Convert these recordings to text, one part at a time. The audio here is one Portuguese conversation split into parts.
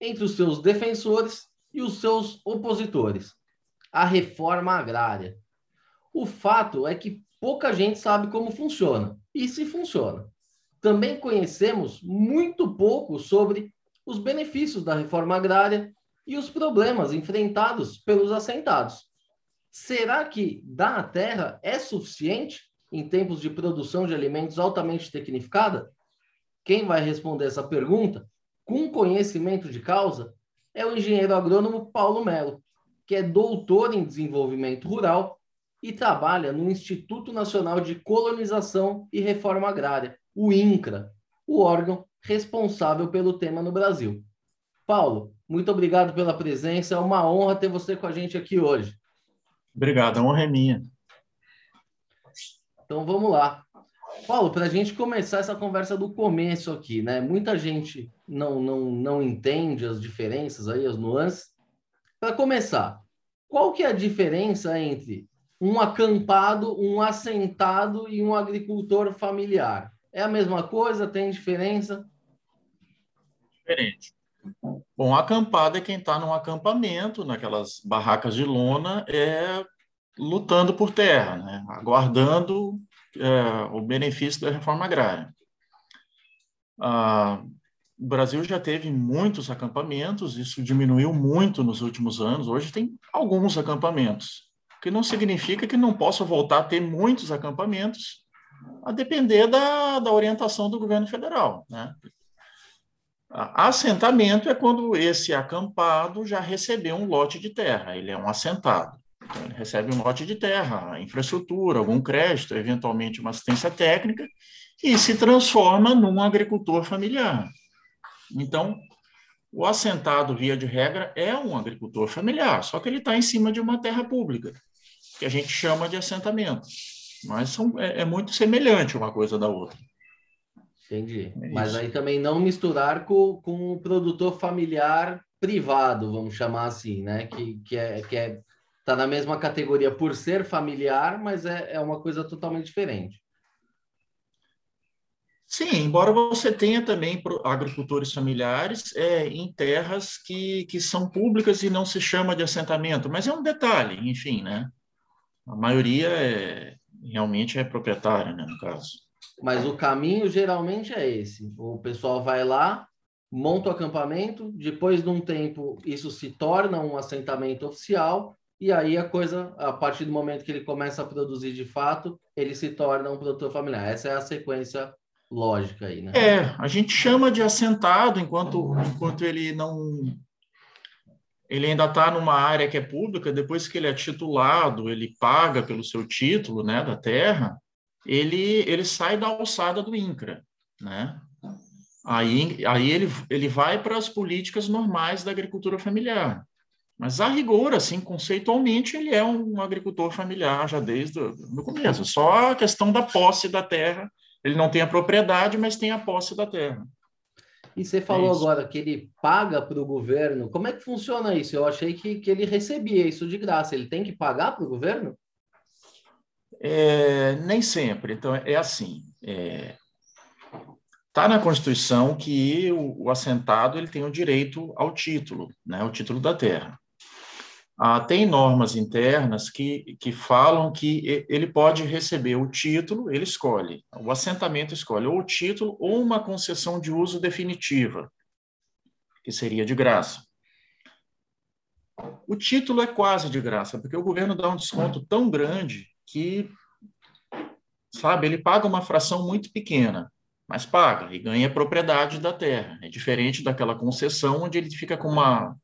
entre os seus defensores e os seus opositores: a reforma agrária. O fato é que pouca gente sabe como funciona e se funciona. Também conhecemos muito pouco sobre os benefícios da reforma agrária e os problemas enfrentados pelos assentados. Será que dar a terra é suficiente em tempos de produção de alimentos altamente tecnificada? Quem vai responder essa pergunta com conhecimento de causa é o engenheiro agrônomo Paulo Melo, que é doutor em desenvolvimento rural e trabalha no Instituto Nacional de Colonização e Reforma Agrária, o INCRA, o órgão responsável pelo tema no Brasil. Paulo, muito obrigado pela presença, é uma honra ter você com a gente aqui hoje. Obrigado, a honra é minha. Então vamos lá. Paulo, para a gente começar essa conversa do começo aqui, né? Muita gente não, não, não entende as diferenças aí, as nuances. Para começar, qual que é a diferença entre um acampado, um assentado e um agricultor familiar? É a mesma coisa? Tem diferença? Diferente. Bom, acampado é quem está num acampamento, naquelas barracas de lona, é lutando por terra, né? aguardando é, o benefício da reforma agrária. Ah, o Brasil já teve muitos acampamentos, isso diminuiu muito nos últimos anos. Hoje tem alguns acampamentos, o que não significa que não possa voltar a ter muitos acampamentos, a depender da, da orientação do governo federal. Né? Assentamento é quando esse acampado já recebeu um lote de terra, ele é um assentado. Recebe um lote de terra, infraestrutura, algum crédito, eventualmente uma assistência técnica, e se transforma num agricultor familiar. Então, o assentado, via de regra, é um agricultor familiar, só que ele está em cima de uma terra pública, que a gente chama de assentamento. Mas são, é, é muito semelhante uma coisa da outra. Entendi. É Mas aí também não misturar com, com o produtor familiar privado, vamos chamar assim, né? Que, que, é, que é está na mesma categoria por ser familiar, mas é, é uma coisa totalmente diferente. Sim, embora você tenha também agricultores familiares é, em terras que, que são públicas e não se chama de assentamento, mas é um detalhe, enfim, né? A maioria é, realmente é proprietária, né, no caso. Mas o caminho geralmente é esse: o pessoal vai lá, monta o acampamento, depois de um tempo isso se torna um assentamento oficial, e aí a coisa, a partir do momento que ele começa a produzir de fato, ele se torna um produtor familiar. Essa é a sequência lógica aí, né? É, a gente chama de assentado enquanto, enquanto ele não. Ele ainda está numa área que é pública, depois que ele é titulado, ele paga pelo seu título né, da terra, ele, ele sai da alçada do INCRA. Né? Aí, aí ele, ele vai para as políticas normais da agricultura familiar. Mas, a rigor, assim, conceitualmente, ele é um agricultor familiar já desde o começo. Só a questão da posse da terra. Ele não tem a propriedade, mas tem a posse da terra. E você falou é agora que ele paga para o governo. Como é que funciona isso? Eu achei que, que ele recebia isso de graça. Ele tem que pagar para o governo? É, nem sempre. Então, é assim. É, Está na Constituição que o, o, assentado ele tem o direito ao título, né, o título da terra. Ah, tem normas internas que, que falam que ele pode receber o título, ele escolhe, o assentamento escolhe ou o título ou uma concessão de uso definitiva, que seria de graça. O título é quase de graça, porque o governo dá um desconto tão grande que, sabe, ele paga uma fração muito pequena, mas paga e ganha propriedade da terra. É diferente daquela concessão onde ele fica com uma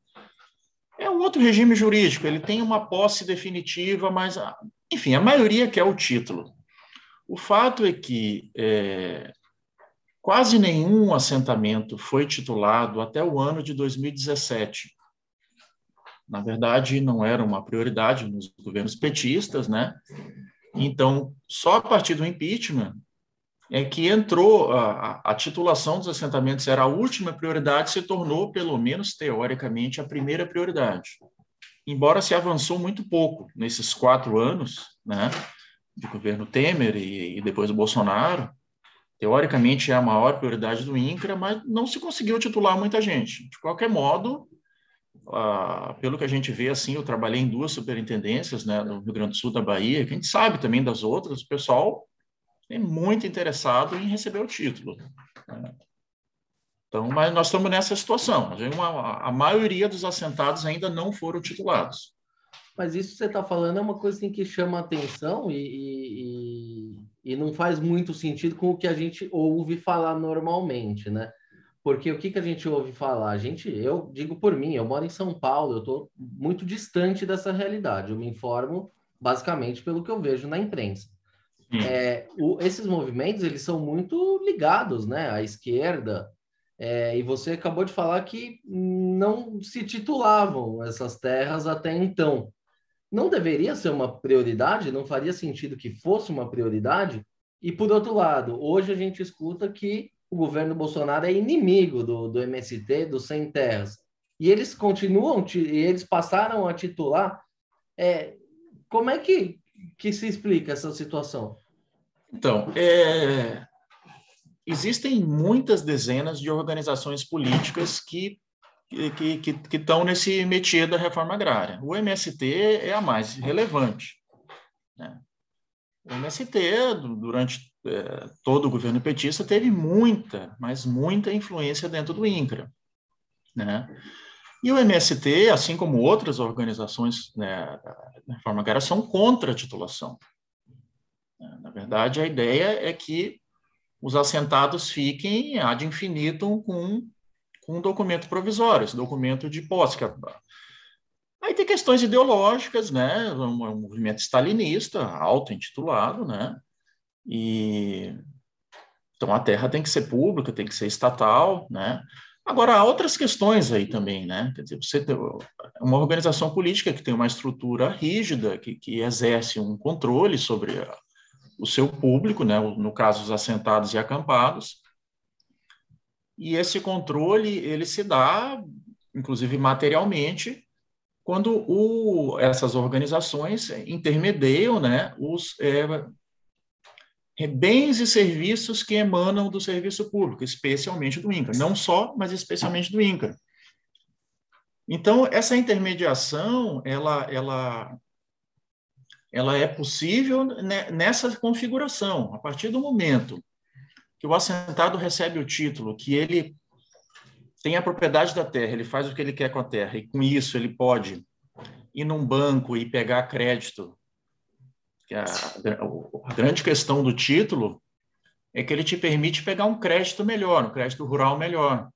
é um outro regime jurídico, ele tem uma posse definitiva, mas, enfim, a maioria quer o título. O fato é que é, quase nenhum assentamento foi titulado até o ano de 2017, Na verdade, não era uma prioridade nos governos petistas, né? Então, só a partir do impeachment é que entrou a, a, titulação dos assentamentos era a última prioridade, se tornou, pelo menos teoricamente, a primeira prioridade. Embora se avançou muito pouco nesses quatro anos, né, de governo Temer e, e depois do Bolsonaro, teoricamente é a maior prioridade do INCRA, mas não se conseguiu titular muita gente. De qualquer modo, ah, pelo que a gente vê, assim, eu trabalhei em duas superintendências, né, no Rio Grande do Sul, da Bahia, que a gente sabe também das outras, o pessoal é muito interessado em receber o título. Né? Então, mas nós estamos nessa situação. A, maioria dos assentados ainda não foram titulados. Mas isso que você está falando é uma coisa assim, que chama atenção e, e, e, não faz muito sentido com o que a gente ouve falar normalmente, né? Porque o que, que a gente ouve falar? A gente, eu digo por mim, eu moro em São Paulo, eu estou muito distante dessa realidade. Eu me informo basicamente pelo que eu vejo na imprensa. É, o, esses movimentos eles são muito ligados, né, à esquerda. É, e você acabou de falar que não se titulavam essas terras até então. Não deveria ser uma prioridade? Não faria sentido que fosse uma prioridade? E por outro lado, hoje a gente escuta que o governo Bolsonaro é inimigo do, do MST, do Sem Terras. E eles continuam, e eles passaram a titular. É, como é que, que se explica essa situação? Então, é, existem muitas dezenas de organizações políticas que que, que, que estão nesse métier da reforma agrária. O MST é a mais relevante. Né? O MST, durante é, todo o governo petista, teve muita, mas muita influência dentro do INCRA. Né? E o MST, assim como outras organizações né, da reforma agrária, são contra a titulação. Na verdade, a ideia é que os assentados fiquem ad infinitum com, com um documento provisório, esse documento de posse. É Aí tem questões ideológicas, né? Um, um movimento stalinista, auto-intitulado, né? E então a terra tem que ser pública, tem que ser estatal, né? Agora há outras questões aí também, né? Quer dizer, você tem uma organização política que tem uma estrutura rígida, que, que exerce um controle sobre a, o seu público, né, no caso os assentados e acampados. E esse controle ele se dá, inclusive materialmente, quando o, essas organizações intermediam né, os é, bens e serviços que emanam do serviço público, especialmente do INCA. Não só, mas especialmente do INCA. Então, essa intermediação, ela, ela ela é possível nessa configuração. A partir do momento que o assentado recebe o título, que ele tem a propriedade da terra, ele faz o que ele quer com a terra, e com isso ele pode ir num banco e pegar crédito. Que a, a grande questão do título é que ele te permite pegar um crédito melhor, um crédito rural melhor.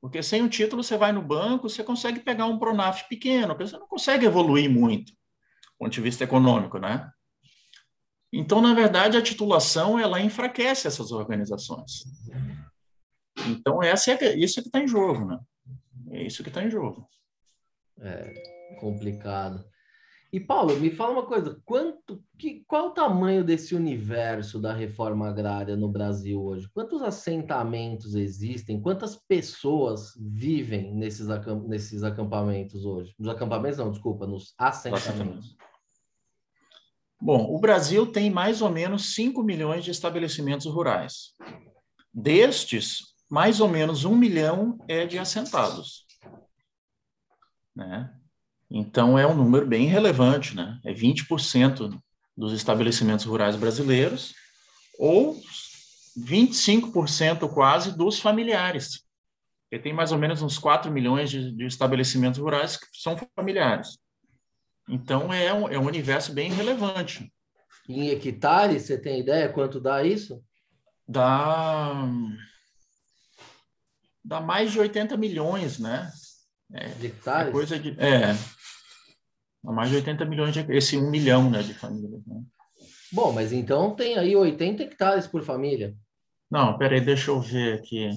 Porque sem o título, você vai no banco, você consegue pegar um Pronaf pequeno, você não consegue evoluir muito ponto de vista econômico, né? Então, na verdade, a titulação ela enfraquece essas organizações. Então, essa é, isso que está em jogo, né? É isso que está em jogo. É complicado. E Paulo, me fala uma coisa, quanto, que, qual o tamanho desse universo da reforma agrária no Brasil hoje? Quantos assentamentos existem? Quantas pessoas vivem nesses, acamp, nesses acampamentos hoje? Nos acampamentos não, desculpa, nos assentamentos. Bom, o Brasil tem mais ou menos 5 milhões de estabelecimentos rurais. Destes, mais ou menos um milhão é de assentados. Né? Então, é um número bem relevante, né? É 20% dos estabelecimentos rurais brasileiros ou 25% quase dos familiares. Porque tem mais ou menos uns 4 milhões de, de estabelecimentos rurais que são familiares. Então, é um, é um universo bem relevante. Em hectares, você tem ideia quanto dá isso? Dá, dá mais de 80 milhões, né? É, de hectares? É coisa de, é, mais de 80 milhões, de, esse 1 milhão né, de famílias. Né? Bom, mas então tem aí 80 hectares por família. Não, peraí, deixa eu ver aqui.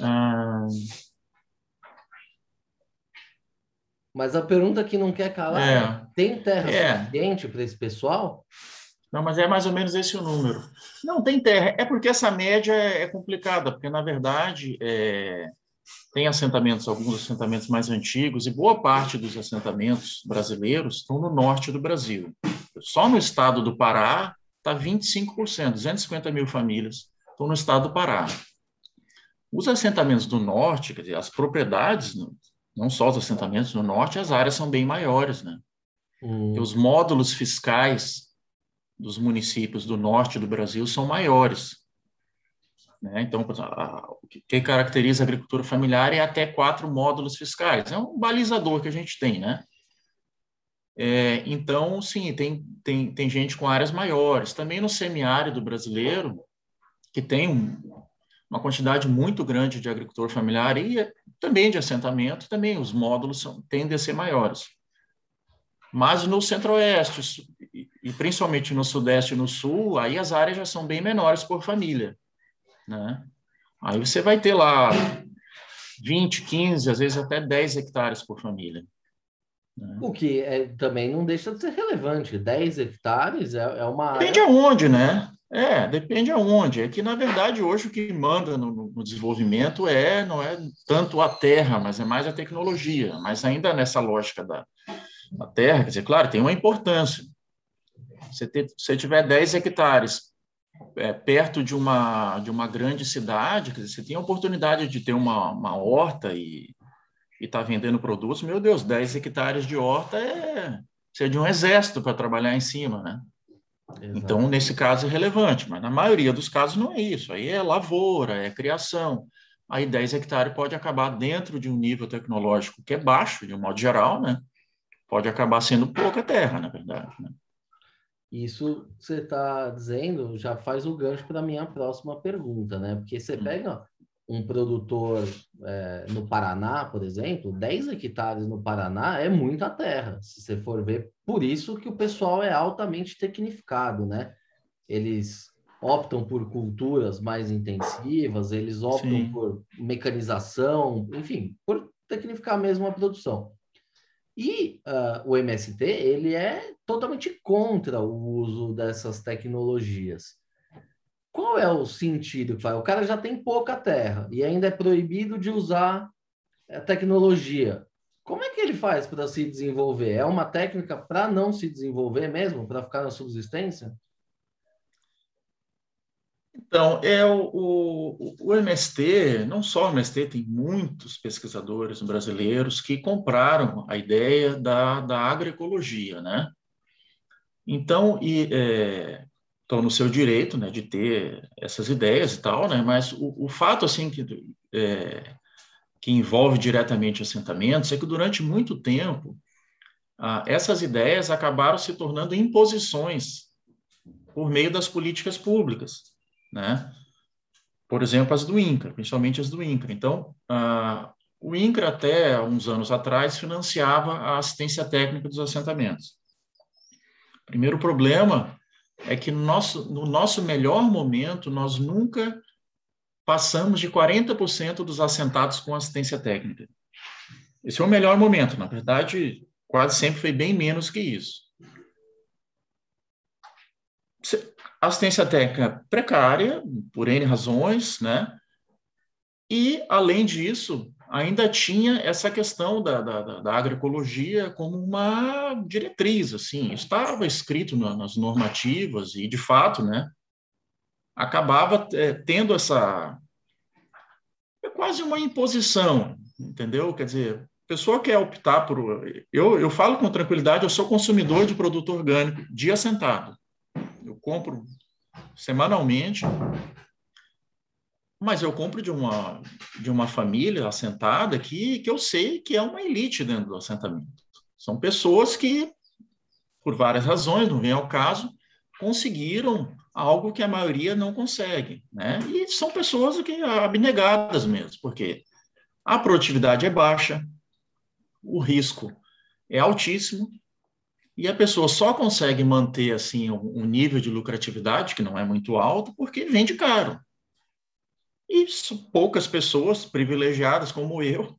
Ah, Mas a pergunta que não quer calar é, é tem terra é. suficiente para esse pessoal? Não, mas é mais ou menos esse o número. Não, tem terra. É porque essa média é complicada, porque, na verdade, é, tem assentamentos, alguns assentamentos mais antigos, e boa parte dos assentamentos brasileiros estão no norte do Brasil. Só no estado do Pará está 25%, 250 mil famílias estão no estado do Pará. Os assentamentos do norte, quer dizer, as propriedades, não só os assentamentos no norte, as áreas são bem maiores, né? Hum. Os módulos fiscais dos municípios do norte do Brasil são maiores. Né? Então, o que caracteriza a agricultura familiar é até quatro módulos fiscais. É um balizador que a gente tem, né? É, então, sim, tem, tem, tem gente com áreas maiores. Também no semiárido brasileiro, que tem um, uma quantidade muito grande de agricultor familiar e também de assentamento, também os módulos são, tendem a ser maiores. Mas no centro-oeste, e principalmente no sudeste e no sul, aí as áreas já são bem menores por família né? Aí você vai ter lá 20, 15, às vezes até 10 hectares por família. Né? O que é, também não deixa de ser relevante. 10 hectares é, é uma. Depende área... aonde, né? É, depende aonde. É que, na verdade, hoje o que manda no, no, desenvolvimento é não é tanto a terra, mas é mais a tecnologia. Mas ainda nessa lógica da, da terra, quer dizer, claro, tem uma importância. Se você tiver 10 hectares é, perto de uma, de uma grande cidade, quer dizer, você tem a oportunidade de ter uma, uma horta e estar tá vendendo produtos, meu Deus, 10 hectares de horta é precisa de um exército para trabalhar em cima, né? Exato. Então, nesse caso é relevante, mas na maioria dos casos não é isso. Aí é lavoura, é criação. Aí 10 hectares pode acabar dentro de um nível tecnológico que é baixo, de um modo geral, né? Pode acabar sendo pouca terra, na verdade, né? Isso você está dizendo já faz o gancho para a minha próxima pergunta, né? Porque você hum. pega um produtor é, no Paraná, por exemplo, 10 hectares no Paraná é muita terra, se você for ver. Por isso que o pessoal é altamente tecnificado, né? Eles optam por culturas mais intensivas, eles optam Sim. por mecanização, enfim, por tecnificar mesmo a produção. E uh, o MST, ele é totalmente contra o uso dessas tecnologias. Qual é o sentido que? O cara já tem pouca terra e ainda é proibido de usar a tecnologia. Como é que ele faz para se desenvolver? É uma técnica para não se desenvolver mesmo, para ficar na subsistência? Então, é o, o, o, MST, não só o MST, tem muitos pesquisadores brasileiros que compraram a ideia da, da agroecologia, né? Então, e, é, estão no seu direito, né, de ter essas ideias e tal, né? Mas o, o fato, assim, que, é, que envolve diretamente assentamentos é que durante muito tempo ah, essas ideias acabaram se tornando imposições por meio das políticas públicas né? Por exemplo, as do INCRA, principalmente as do INCRA. Então, uh, o INCRA, até uns anos atrás, financiava a assistência técnica dos assentamentos. Primeiro problema é que no nosso, no nosso melhor momento, nós nunca passamos de 40% dos assentados com assistência técnica. Esse é o melhor momento. Na verdade, quase sempre foi bem menos que isso assistência técnica precária, por N razões, né? E, além disso, ainda tinha essa questão da, da, da agroecologia como uma diretriz, assim, estava escrito na, nas normativas e, de fato, né, acabava é, tendo essa é quase uma imposição, entendeu? Quer dizer, a pessoa quer optar por... Eu, eu falo com tranquilidade, eu sou consumidor de produto orgânico dia sentado eu compro semanalmente, mas eu compro de uma, de uma família assentada que, que eu sei que é uma elite dentro do assentamento. São pessoas que, por várias razões, não vem ao caso, conseguiram algo que a maioria não consegue. Né? E são pessoas que abnegadas mesmo, porque a produtividade é baixa, o risco é altíssimo, e a pessoa só consegue manter assim um nível de lucratividade que não é muito alto porque vende caro. E poucas pessoas privilegiadas como eu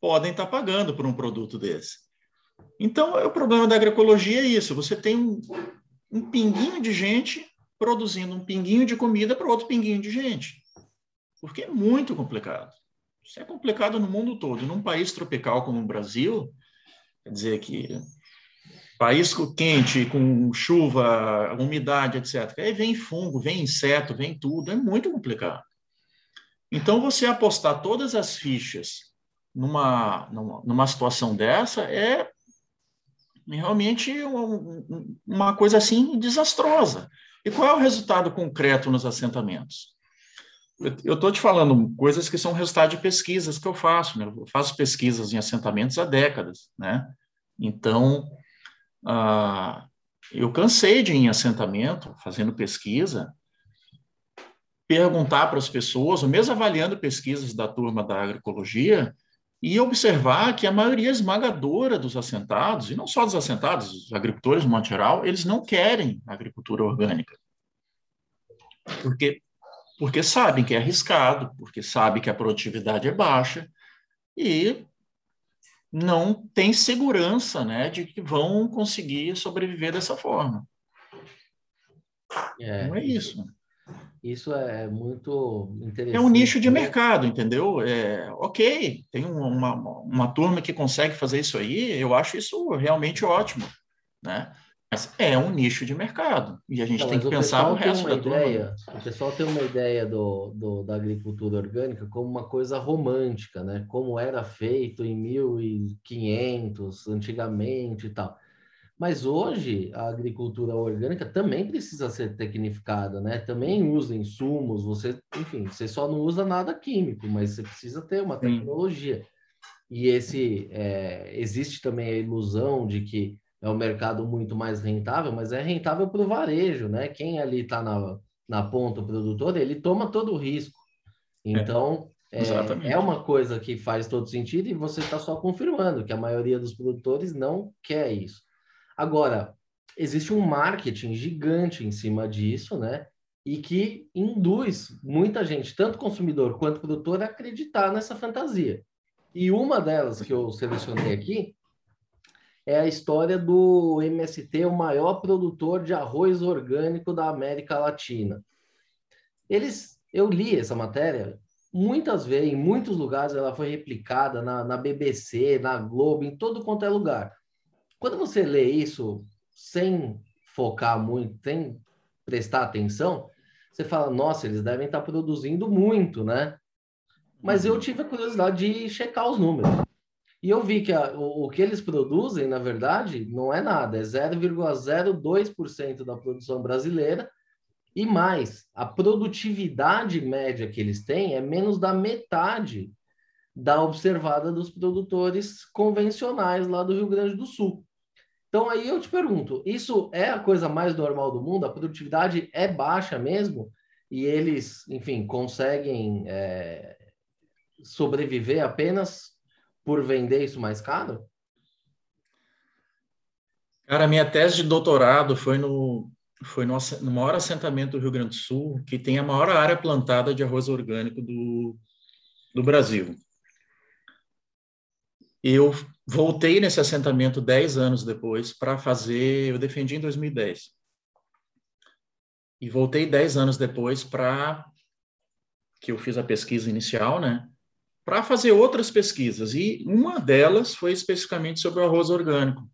podem estar pagando por um produto desse. Então, é o problema da agroecologia é isso: você tem um, um pinguinho de gente produzindo um pinguinho de comida para outro pinguinho de gente. Porque é muito complicado. Isso é complicado no mundo todo. Num país tropical como o Brasil, quer dizer que país quente, com chuva, umidade, etc. Aí vem fungo, vem inseto, vem tudo. É muito complicado. Então, você apostar todas as fichas numa, numa, numa situação dessa é realmente uma, uma coisa assim desastrosa. E qual é o resultado concreto nos assentamentos? Eu estou te falando coisas que são resultado de pesquisas que eu faço, né? Eu faço pesquisas em assentamentos há décadas, né? Então, ah, eu cansei de ir em assentamento, fazendo pesquisa, perguntar para as pessoas, ou mesmo avaliando pesquisas da turma da agroecologia, e observar que a maioria esmagadora dos assentados, e não só dos assentados, os agricultores, no modo geral, eles não querem agricultura orgânica. Porque, porque sabem que é arriscado, porque sabem que a produtividade é baixa, e não tem segurança né, de que vão conseguir sobreviver dessa forma. É, não é isso. Isso é muito interessante. É um nicho de mercado, entendeu? É, ok, tem uma, uma turma que consegue fazer isso aí, eu acho isso realmente ótimo, né? Mas é um nicho de mercado e a gente Não, tem que pensar no resto da ideia, turma. O pessoal tem uma ideia do, do, da agricultura orgânica como uma coisa romântica, né? Como era feito em 1500, antigamente e tal. Mas hoje a agricultura orgânica também precisa ser tecnificada, né? Também usa insumos, você, enfim, você só não usa nada químico, mas você precisa ter uma tecnologia. Sim. E esse é, existe também a ilusão de que é um mercado muito mais rentável, mas é rentável para o varejo, né? Quem ali está na, na ponta, o produtor, ele toma todo o risco. É, então, é, é, é, uma coisa que faz todo sentido e você está só confirmando que a maioria dos produtores não quer isso. Agora, existe um marketing gigante em cima disso, né? E que induz muita gente, tanto consumidor quanto produtor, a acreditar nessa fantasia. E uma delas que eu selecionei aqui é a história do MST, o maior produtor de arroz orgânico da América Latina. Eles, eu li essa matéria muitas vezes, em muitos lugares ela foi replicada na, na BBC, na Globo, em todo quanto é lugar. Quando você lê isso sem focar muito, sem prestar atenção, você fala, nossa, eles devem estar produzindo muito, né? Mas eu uhum. tive a curiosidade de checar os números. E eu vi que a, o, o, que eles produzem, na verdade, não é nada, é 0,02% da produção brasileira. E mais, a produtividade média que eles têm é menos da metade da observada dos produtores convencionais lá do Rio Grande do Sul. Então aí eu te pergunto, isso é a coisa mais normal do mundo? A produtividade é baixa mesmo? E eles, enfim, conseguem é, sobreviver apenas por vender isso mais caro? Cara, minha tese de doutorado foi no foi no, no maior assentamento do Rio Grande do Sul, que tem a maior área plantada de arroz orgânico do, do Brasil. Eu voltei nesse assentamento dez anos depois para fazer, eu defendi em 2010. E voltei dez anos depois para que eu fiz a pesquisa inicial, né? Para fazer outras pesquisas. E uma delas foi especificamente sobre o arroz orgânico.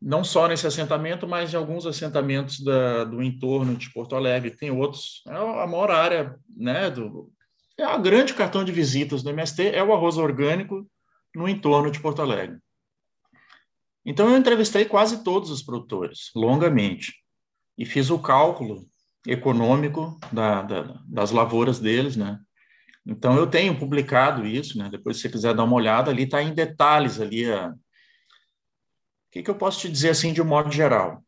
Não só nesse assentamento, mas em alguns assentamentos da, do entorno de Porto Alegre. Tem outros. É a maior área, né? Do, é a grande cartão de visitas do MST é o arroz orgânico no entorno de Porto Alegre. Então, eu entrevistei quase todos os produtores, longamente, e fiz o cálculo econômico da, da, das lavouras deles, né? Então, eu tenho publicado isso, né? Depois, se você quiser dar uma olhada, ali está em detalhes ali a... O que, que eu posso te dizer assim de um modo geral?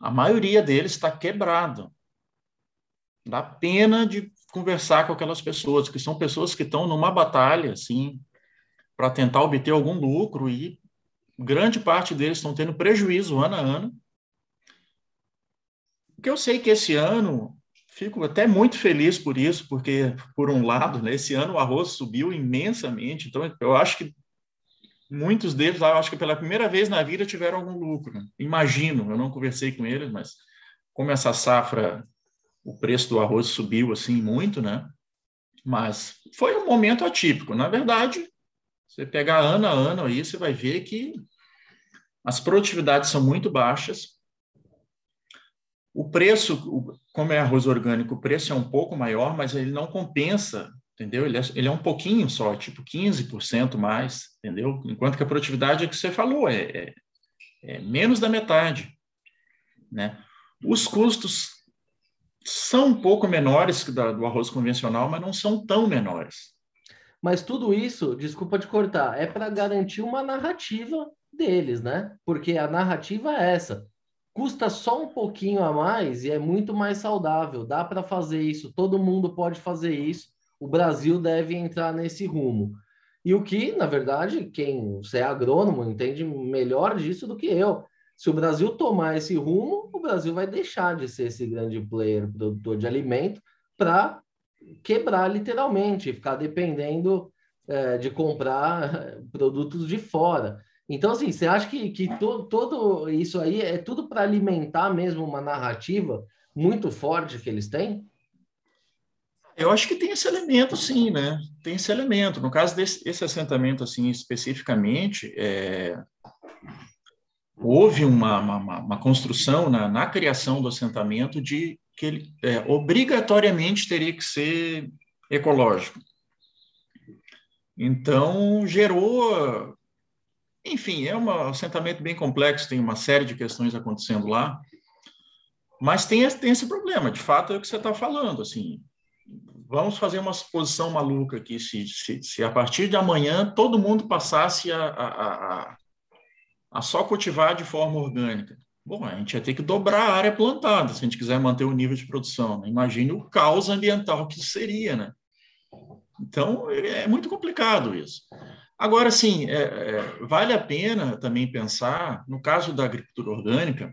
A maioria deles está quebrado. Dá pena de conversar com aquelas pessoas, que são pessoas que estão numa batalha, assim, para tentar obter algum lucro e grande parte deles estão tendo prejuízo ano a ano. Porque eu sei que esse ano, fico até muito feliz por isso, porque, por um lado, né, esse ano o arroz subiu imensamente, então eu acho que muitos deles, eu acho que pela primeira vez na vida tiveram algum lucro. Imagino, eu não conversei com eles, mas como essa safra, o preço do arroz subiu assim muito, né? Mas foi um momento atípico. Na verdade, você pegar ano a ano aí, você vai ver que as produtividades são muito baixas. O preço, como é arroz orgânico, o preço é um pouco maior, mas ele não compensa entendeu? Ele é, ele é um pouquinho só, tipo 15% mais, entendeu? Enquanto que a produtividade é que você falou, é, é, é menos da metade, né? Os custos são um pouco menores que da, do arroz convencional, mas não são tão menores. Mas tudo isso, desculpa te cortar, é para garantir uma narrativa deles, né? Porque a narrativa é essa. Custa só um pouquinho a mais e é muito mais saudável. Dá para fazer isso, todo mundo pode fazer isso o Brasil deve entrar nesse rumo. E o que, na verdade, quem você é agrônomo entende melhor disso do que eu. Se o Brasil tomar esse rumo, o Brasil vai deixar de ser esse grande player produtor de alimento para quebrar literalmente, ficar dependendo é, de comprar produtos de fora. Então, assim, você acha que, que to, todo isso aí é tudo para alimentar mesmo uma narrativa muito forte que eles têm? Eu acho que tem esse elemento, sim, né? Tem esse elemento. No caso desse esse assentamento, assim, especificamente, é, houve uma, uma, uma construção na, na, criação do assentamento de que ele é, obrigatoriamente teria que ser ecológico. Então, gerou. Enfim, é um assentamento bem complexo, tem uma série de questões acontecendo lá. Mas tem, tem esse problema, de fato, é o que você está falando. Assim, vamos fazer uma suposição maluca aqui, se, se, se, a partir de amanhã todo mundo passasse a, a, a, a, só cultivar de forma orgânica. Bom, a gente ia ter que dobrar a área plantada se a gente quiser manter o nível de produção. Né? Imagine o caos ambiental que isso seria, né? Então, é muito complicado isso. Agora, sim, é, é, vale a pena também pensar, no caso da agricultura orgânica,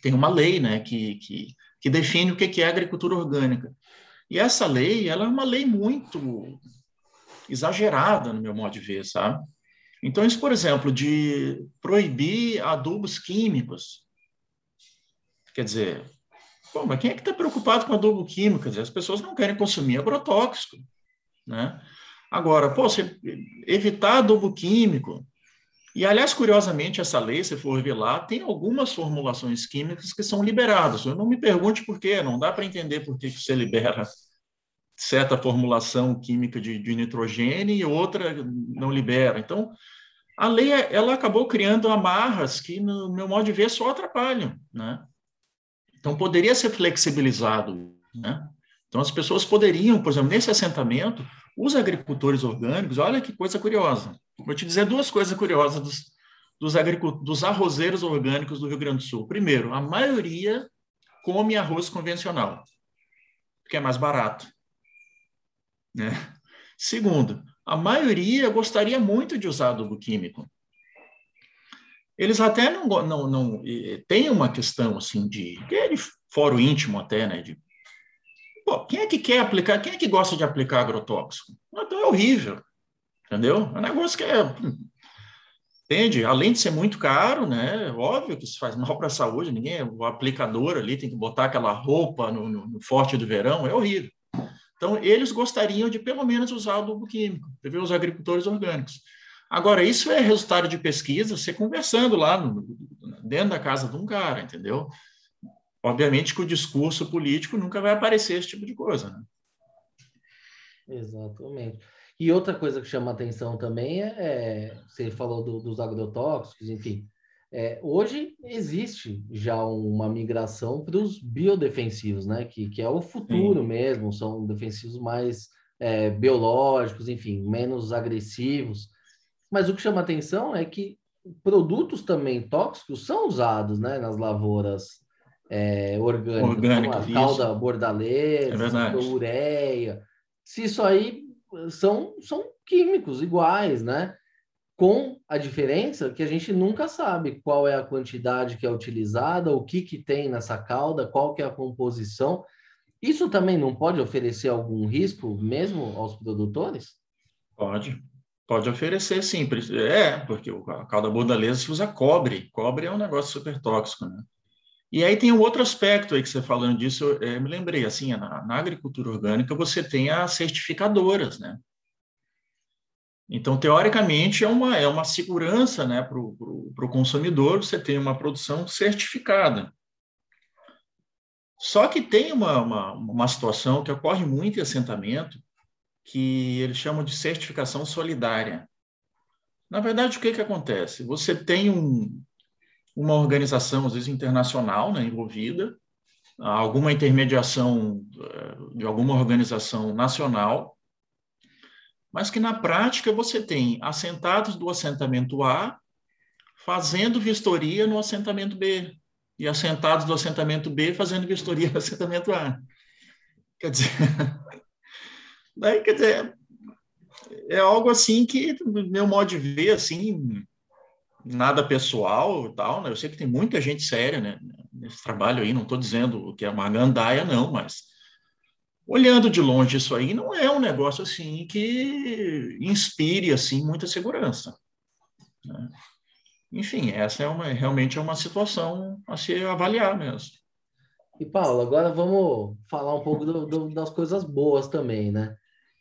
tem uma lei né, que, que, que define o que é agricultura orgânica. E essa lei, ela é uma lei muito exagerada, no meu modo de ver, sabe? Então, isso, por exemplo, de proibir adubos químicos. Quer dizer, bom, mas quem é que está preocupado com adubo químico? Quer dizer, as pessoas não querem consumir agrotóxico, né? Agora, pô, você evitar adubo químico, e, aliás, curiosamente, essa lei, se for ver lá, tem algumas formulações químicas que são liberadas. Eu não me pergunte por quê, não dá para entender por que você libera certa formulação química de, de, nitrogênio e outra não libera. Então, a lei ela acabou criando amarras que, no meu modo de ver, só atrapalham. Né? Então, poderia ser flexibilizado. Né? Então, as pessoas poderiam, por exemplo, nesse assentamento, os agricultores orgânicos, olha que coisa curiosa. Vou te dizer duas coisas curiosas dos, dos, dos arrozeiros orgânicos do Rio Grande do Sul. Primeiro, a maioria come arroz convencional, porque é mais barato. Né? Segundo, a maioria gostaria muito de usar adubo químico. Eles até não, não, não tem uma questão assim de, de fórum íntimo até, né? De, pô, quem é que quer aplicar? Quem é que gosta de aplicar agrotóxico? Então é horrível. Entendeu? É um negócio que é. Entende? Além de ser muito caro, né? Óbvio que isso faz mal para a saúde, ninguém, o aplicador ali tem que botar aquela roupa no, no, no, forte do verão, é horrível. Então, eles gostariam de pelo menos usar adubo químico, ver os agricultores orgânicos. Agora, isso é resultado de pesquisa, você conversando lá no, dentro da casa de um cara, entendeu? Obviamente que o discurso político nunca vai aparecer esse tipo de coisa, né? Exatamente. E outra coisa que chama atenção também é, é você falou do, dos agrotóxicos, enfim. É, hoje existe já uma migração para os biodefensivos, né? Que, que é o futuro Sim. mesmo, são defensivos mais é, biológicos, enfim, menos agressivos. Mas o que chama atenção é que produtos também tóxicos são usados né, nas lavouras é, orgânicas, Orgânico, como a calda bordaleza, é ureia. Se isso aí são, são químicos iguais, né? Com a diferença que a gente nunca sabe qual é a quantidade que é utilizada, o que, que tem nessa calda, qual que é a composição. Isso também não pode oferecer algum risco mesmo aos produtores? Pode. Pode oferecer, sim. É, porque a calda bordaleza se usa cobre. Cobre é um negócio super tóxico, né? E aí tem um outro aspecto aí que você falando disso, eu, eu me lembrei, assim, na, na, agricultura orgânica você tem as certificadoras, né? Então, teoricamente, é uma, é uma segurança né, para o consumidor você ter uma produção certificada. Só que tem uma, uma, uma situação que ocorre muito em assentamento, que eles chamam de certificação solidária. Na verdade, o que, que acontece? Você tem um, uma organização, às vezes internacional, né, envolvida, alguma intermediação eh, de alguma organização nacional, mas que na prática você tem assentados do assentamento A fazendo vistoria no assentamento B e assentados do assentamento B fazendo vistoria no assentamento A. Quer dizer, Daí, quer dizer, é algo assim que, meu modo de ver, assim, nada pessoal tal, né? Eu sei que tem muita gente séria, né? Nesse trabalho aí, não estou dizendo que é uma gandaia, não, mas olhando de longe isso aí, não é um negócio assim que inspire, assim, muita segurança. Né? Enfim, essa é uma, realmente é uma situação a se avaliar mesmo. E, Paulo, agora vamos falar um pouco do, do, das coisas boas também, né?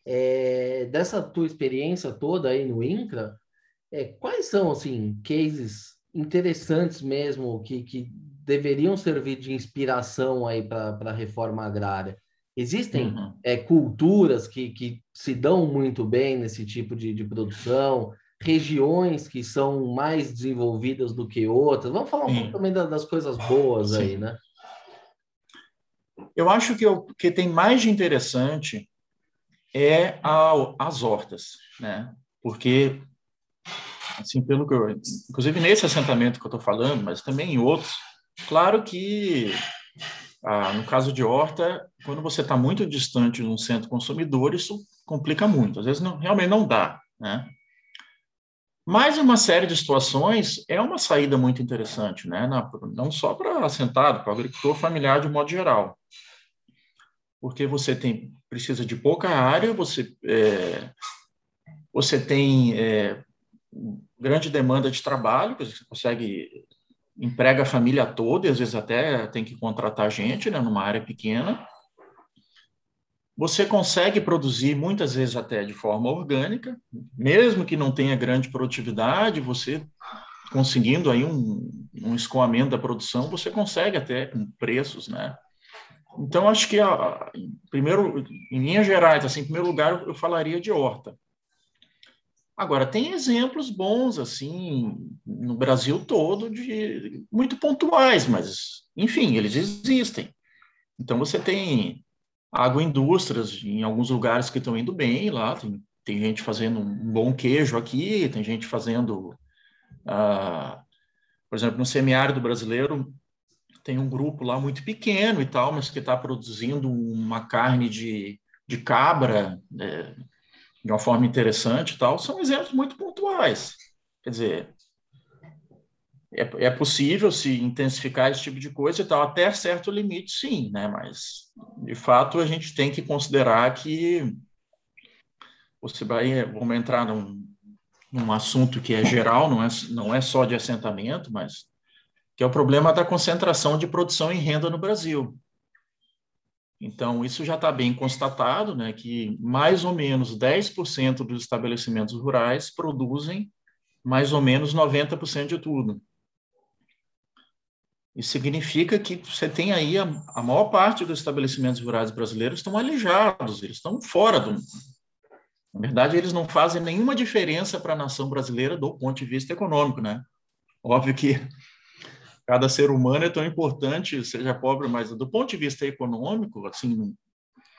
É, dessa tua experiência toda aí no INCRA, é, quais são, assim, cases interessantes mesmo que, que deveriam servir de inspiração aí para a reforma agrária? Existem uhum. é, culturas que, que se dão muito bem nesse tipo de, de produção, regiões que são mais desenvolvidas do que outras. Vamos falar um Sim. pouco também das coisas boas Sim. aí, né? Eu acho que o que tem mais de interessante é as hortas, né? Porque, assim, pelo que eu, inclusive nesse assentamento que eu estou falando, mas também em outros, claro que ah, no caso de horta, quando você está muito distante de um centro consumidor, isso complica muito. Às vezes não, realmente não dá, né? Mas em uma série de situações é uma saída muito interessante, né? Não só para assentado, para o agricultor familiar de modo geral porque você tem precisa de pouca área, você é, você tem é, grande demanda de trabalho, você consegue emprega a família toda, e às vezes até tem que contratar gente, né, numa área pequena. Você consegue produzir muitas vezes até de forma orgânica, mesmo que não tenha grande produtividade, você conseguindo aí um, um escoamento da produção, você consegue até com preços, né, então, acho que, a, primeiro, em linhas gerais, assim, em primeiro lugar, eu falaria de horta. Agora, tem exemplos bons, assim, no Brasil todo, de muito pontuais, mas, enfim, eles existem. Então, você tem agroindústrias em alguns lugares que estão indo bem lá, tem, tem gente fazendo um bom queijo aqui, tem gente fazendo, ah, por exemplo, no semiárido brasileiro, tem um grupo lá muito pequeno e tal, mas que está produzindo uma carne de, de cabra é, de uma forma interessante e tal, são exemplos muito pontuais. Quer dizer, é, é possível se intensificar esse tipo de coisa e tal, até certo limite, sim, né? Mas, de fato, a gente tem que considerar que você vai, vamos entrar num, num assunto que é geral, não é, não é só de assentamento, mas que é o problema da concentração de produção em renda no Brasil. Então, isso já está bem constatado, né, que mais ou menos 10% dos estabelecimentos rurais produzem mais ou menos 90% de tudo. Isso significa que você tem aí a, a, maior parte dos estabelecimentos rurais brasileiros estão alijados, eles estão fora do. Na verdade, eles não fazem nenhuma diferença para a nação brasileira do ponto de vista econômico, né? Óbvio que cada ser humano é tão importante, seja pobre, mas do ponto de vista econômico, assim.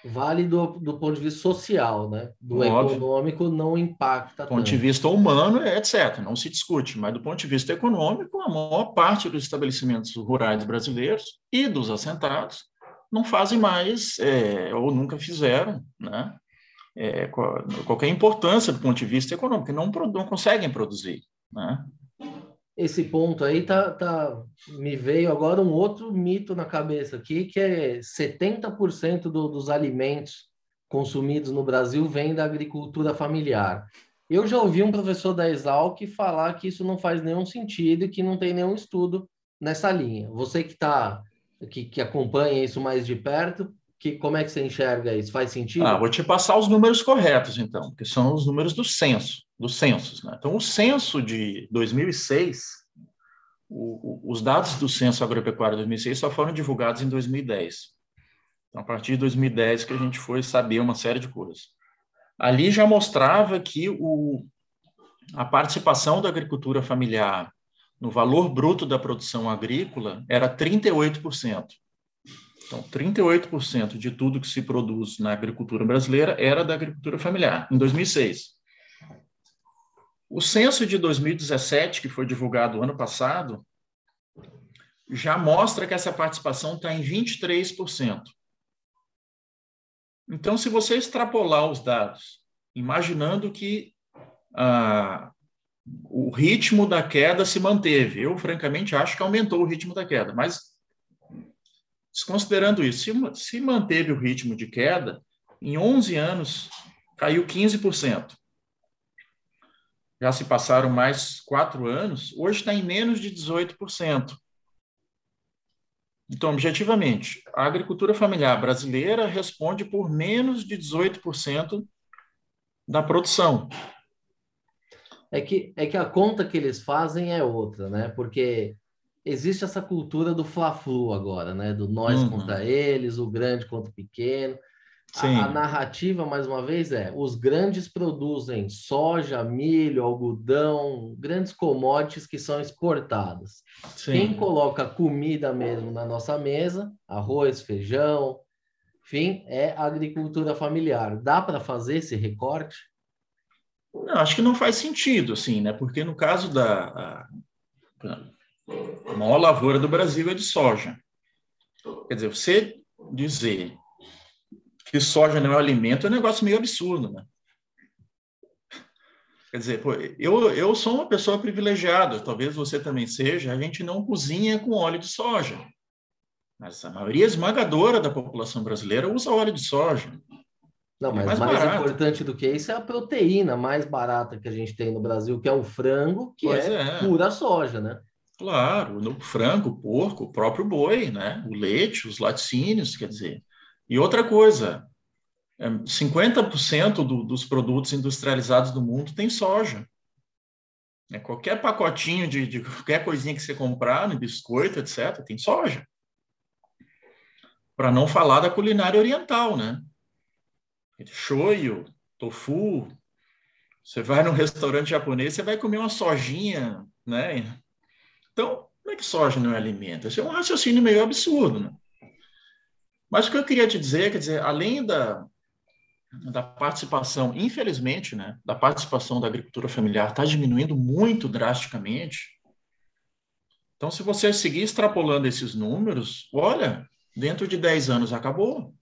Vale do, do ponto de vista social, né? Do óbvio. econômico não impacta. Do ponto tanto. de vista humano, é etc. Não se discute, mas do ponto de vista econômico, a maior parte dos estabelecimentos rurais brasileiros e dos assentados não fazem mais, é, ou nunca fizeram, né? É, qualquer importância do ponto de vista econômico, não, não conseguem produzir, né? Esse ponto aí tá, tá me veio agora um outro mito na cabeça aqui que é 70% do, dos alimentos consumidos no Brasil vem da agricultura familiar. Eu já ouvi um professor da Exalc falar que isso não faz nenhum sentido e que não tem nenhum estudo nessa linha. Você que tá que, que acompanha isso mais de perto, que, como é que você enxerga isso? Faz sentido? Ah, vou te passar os números corretos, então, que são os números do censo, dos censos. Né? Então, o censo de 2006, o, o, os dados do censo agropecuário de 2006 só foram divulgados em 2010. Então, a partir de 2010 que a gente foi saber uma série de coisas. Ali já mostrava que o, a participação da agricultura familiar no valor bruto da produção agrícola era 38%. Então, 38% de tudo que se produz na agricultura brasileira era da agricultura familiar, em 2006. O censo de 2017, que foi divulgado ano passado, já mostra que essa participação está em 23%. Então, se você extrapolar os dados, imaginando que ah, o ritmo da queda se manteve, eu francamente acho que aumentou o ritmo da queda, mas desconsiderando isso, se, se manteve o ritmo de queda, em 11 anos caiu 15%. Já se passaram mais quatro anos, hoje está em menos de 18%. Então, objetivamente, a agricultura familiar brasileira responde por menos de 18% da produção. É que, é que a conta que eles fazem é outra, né? Porque existe essa cultura do fla-flu agora, né? Do nós uhum. contra eles, o grande contra o pequeno. A, a, narrativa, mais uma vez, é os grandes produzem soja, milho, algodão, grandes commodities que são exportadas. Sim. Quem coloca comida mesmo na nossa mesa, arroz, feijão, enfim, é a agricultura familiar. Dá para fazer esse recorte? Não, acho que não faz sentido, assim, né? Porque no caso da a, a maior lavoura do Brasil é de soja. Quer dizer, você dizer que soja não é alimento é um negócio meio absurdo, né? Quer dizer, eu, eu sou uma pessoa privilegiada, talvez você também seja, a gente não cozinha com óleo de soja. Mas a maioria esmagadora da população brasileira usa óleo de soja. Não, é mas é mais, mais importante do que isso é a proteína mais barata que a gente tem no Brasil, que é o frango, que é, é, pura soja, né? Claro, no frango, o porco, o próprio boi, né? O leite, os laticínios, quer dizer. E outra coisa, 50% é, do, dos produtos industrializados do mundo tem soja. É, qualquer pacotinho de, de, qualquer coisinha que você comprar, no biscoito, etc., tem soja. Para não falar da culinária oriental, né? Shoyu, tofu. Você vai num restaurante japonês, você vai comer uma sojinha, né? Então, como é que soja não é alimento? É um raciocínio meio absurdo, né? Mas o que eu queria te dizer, quer dizer, além da, da participação, infelizmente, né, da participação da agricultura familiar está diminuindo muito drasticamente. Então, se você seguir extrapolando esses números, olha, dentro de 10 anos acabou.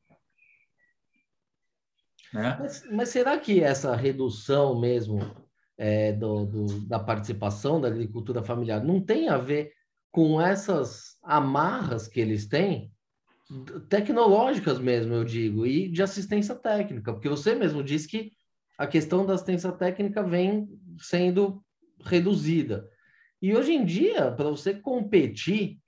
Né? Mas, mas será que essa redução mesmo é, do, do, da participação da agricultura familiar não tem a ver com essas amarras que eles têm tecnológicas mesmo, eu digo, e de assistência técnica, porque você mesmo disse que a questão da assistência técnica vem sendo reduzida. E hoje em dia, para você competir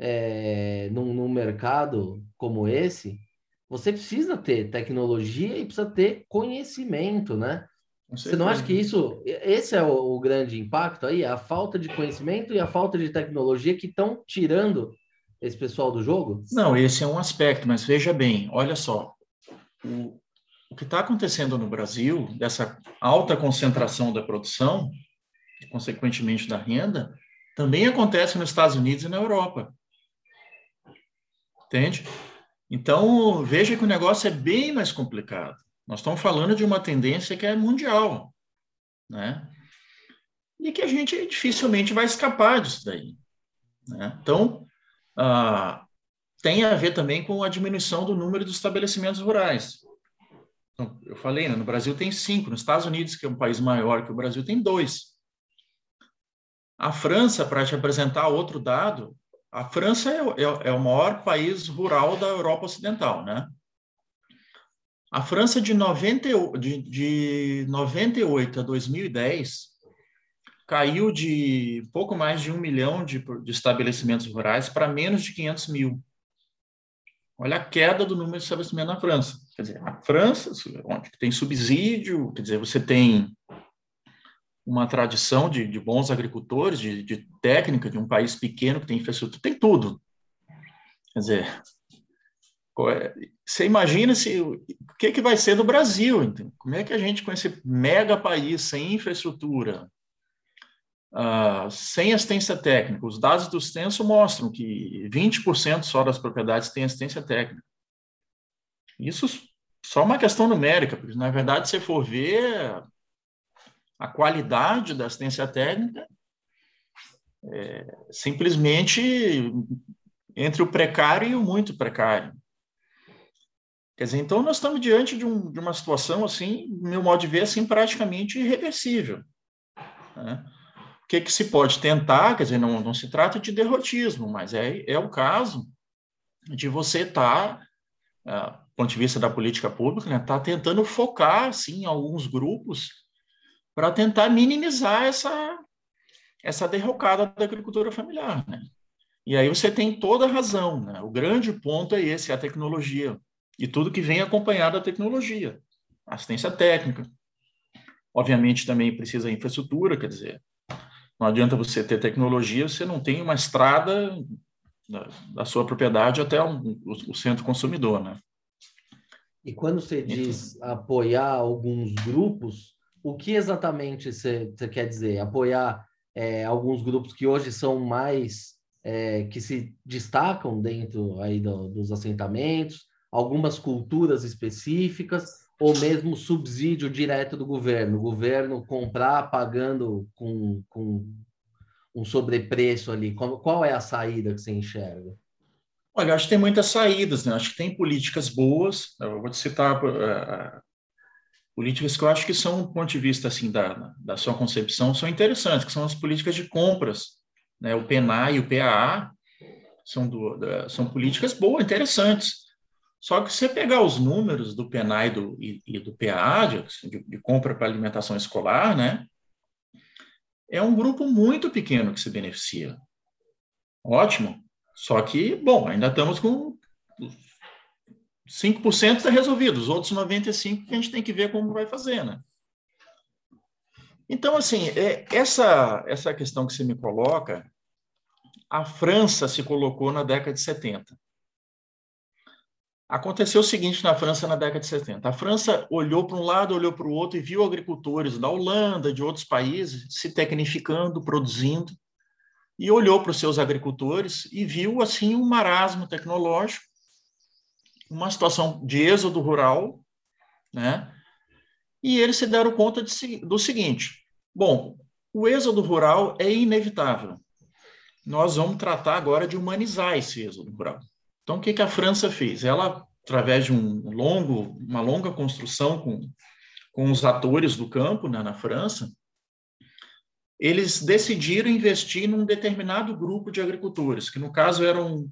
é, num, num mercado como esse, você precisa ter tecnologia e precisa ter conhecimento, né? Você não acha que isso, esse é o, o, grande impacto aí, a falta de conhecimento e a falta de tecnologia que estão tirando esse pessoal do jogo? Não, esse é um aspecto, mas veja bem, olha só, o, o que está acontecendo no Brasil, dessa alta concentração da produção, e consequentemente da renda, também acontece nos Estados Unidos e na Europa. Entende? Então, veja que o negócio é bem mais complicado. Nós estamos falando de uma tendência que é mundial, né? E que a gente dificilmente vai escapar disso daí. Né? Então, ah, tem a ver também com a diminuição do número de estabelecimentos rurais. Então, eu falei, né, no Brasil tem cinco, nos Estados Unidos, que é um país maior que o Brasil, tem dois. A França, para te apresentar outro dado, a França é, é, é, o maior país rural da Europa Ocidental, né? A França, de, 90, de, de 98 a 2010, caiu de pouco mais de um milhão de, de estabelecimentos rurais para menos de 500 mil. Olha a queda do número de estabelecimentos na França. Quer dizer, a França, onde tem subsídio, quer dizer, você tem uma tradição de, de bons agricultores, de, de, técnica, de um país pequeno que tem infraestrutura, tem tudo. Quer dizer, você imagina se, o que, que vai ser do Brasil? Então? Como é que a gente, com esse mega país, sem infraestrutura, uh, sem assistência técnica, os dados do censo mostram que 20% só das propriedades têm assistência técnica. Isso só uma questão numérica, porque, na verdade, se for ver, a qualidade da assistência técnica é simplesmente entre o precário e o muito precário. Quer dizer, então nós estamos diante de, um, de uma situação, assim, meu modo de ver, assim, praticamente irreversível. Né? O que, que se pode tentar, quer dizer, não, não se trata de derrotismo, mas é, é o caso de você estar, tá, uh, do ponto de vista da política pública, né, tá tentando focar, assim, alguns grupos para tentar minimizar essa, essa derrocada da agricultura familiar, né? E aí você tem toda a razão, né? O grande ponto é esse, é a tecnologia e tudo que vem acompanhado da tecnologia, assistência técnica. Obviamente também precisa infraestrutura, quer dizer, não adianta você ter tecnologia, você não tem uma estrada da, da sua propriedade até um, o, o, centro consumidor, né? E quando você então diz apoiar alguns grupos, o que exatamente você, você quer dizer? Apoiar é, alguns grupos que hoje são mais é, que se destacam dentro aí do, dos assentamentos, algumas culturas específicas ou mesmo subsídio direto do governo, o governo comprar pagando com, com um sobrepreço ali. Qual, qual é a saída que você enxerga? Olha, acho que tem muitas saídas, né? Acho que tem políticas boas. Eu vou te citar uh, políticas que eu acho que são, do ponto de vista assim da, da sua concepção, são interessantes, que são as políticas de compras, né? O PNA e o PAA são, do, da, são políticas boas, interessantes. Só que se você pegar os números do PENAI do, e, e do PAA, de, de compra para alimentação escolar, né, é um grupo muito pequeno que se beneficia. Ótimo. Só que, bom, ainda estamos com 5% está resolvido, os outros 95% que a gente tem que ver como vai fazer, né? Então, assim, é, essa, essa questão que você me coloca, a França se colocou na década de 70. Aconteceu o seguinte na França na década de 70. A França olhou para um lado, olhou para o outro e viu agricultores da Holanda, de outros países, se tecnificando, produzindo, e olhou para os seus agricultores e viu assim um marasmo tecnológico, uma situação de êxodo rural, né? E eles se deram conta de, do seguinte: bom, o êxodo rural é inevitável. Nós vamos tratar agora de humanizar esse êxodo rural. Então, o que, que a França fez? Ela, através de um longo, uma longa construção com, com os atores do campo né, na França, eles decidiram investir num determinado grupo de agricultores, que no caso eram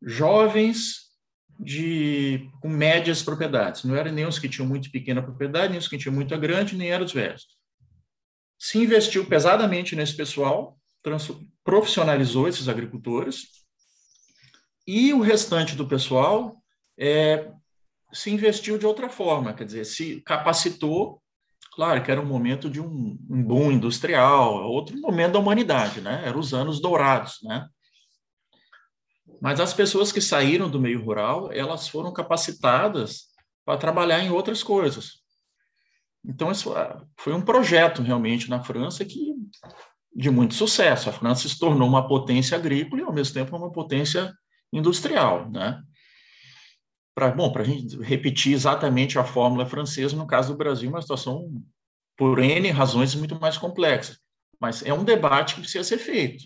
jovens de com médias propriedades. Não eram nem os que tinham muito pequena propriedade, nem os que tinham muita grande, nem eram os velhos. Se investiu pesadamente nesse pessoal, profissionalizou esses agricultores e o restante do pessoal é, se investiu de outra forma, quer dizer, se capacitou. Claro que era um momento de um, um boom industrial, outro momento da humanidade, né? Eram os anos dourados, né? Mas as pessoas que saíram do meio rural, elas foram capacitadas para trabalhar em outras coisas. Então, isso ah, foi um projeto realmente na França que de muito sucesso. A França se tornou uma potência agrícola e, ao mesmo tempo, uma potência industrial, né? Pra, bom, para a gente repetir exatamente a fórmula francesa, no caso do Brasil, uma situação, por N razões, muito mais complexa. Mas é um debate que precisa ser feito.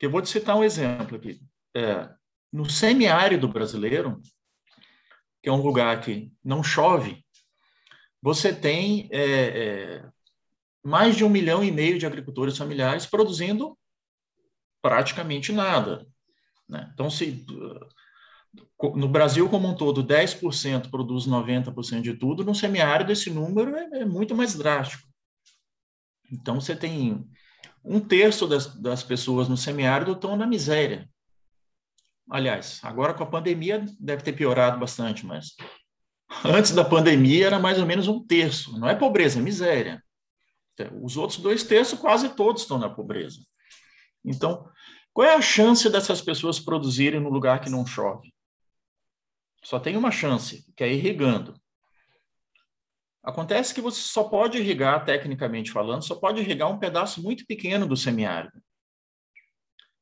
Eu vou te citar um exemplo aqui. É, no semiárido brasileiro, que é um lugar que não chove, você tem é, é, mais de um milhão e meio de agricultores familiares produzindo praticamente nada. Né? Então, se no Brasil como um todo, 10% produz 90% de tudo, no semiárido esse número é, é, muito mais drástico. Então, você tem um terço das, das pessoas no semiárido estão na miséria. Aliás, agora com a pandemia deve ter piorado bastante, mas antes da pandemia era mais ou menos um terço. Não é pobreza, é miséria. Os outros dois terços, quase todos estão na pobreza. Então, qual é a chance dessas pessoas produzirem no lugar que não chove? Só tem uma chance, que é irrigando. Acontece que você só pode irrigar, tecnicamente falando, só pode irrigar um pedaço muito pequeno do semiárido.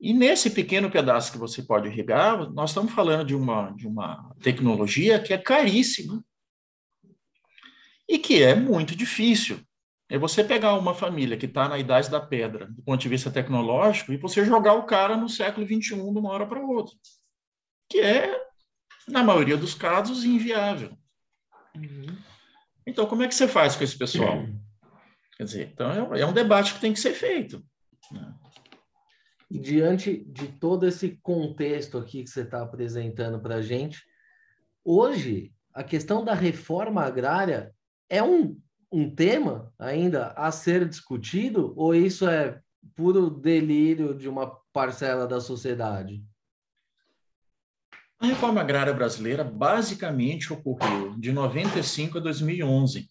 E nesse pequeno pedaço que você pode irrigar, nós estamos falando de uma, de uma tecnologia que é caríssima e que é muito difícil. É você pegar uma família que está na idade da pedra, do ponto de vista tecnológico, e você jogar o cara no século XXI de uma hora para outra, que é, na maioria dos casos, inviável. Uhum. Então, como é que você faz com esse pessoal? Uhum. Quer dizer, então é, é um debate que tem que ser feito. Né? E diante de todo esse contexto aqui que você está apresentando para a gente, hoje a questão da reforma agrária é um um tema ainda a ser discutido ou isso é puro delírio de uma parcela da sociedade? A reforma agrária brasileira basicamente ocorreu de 95 a 2011.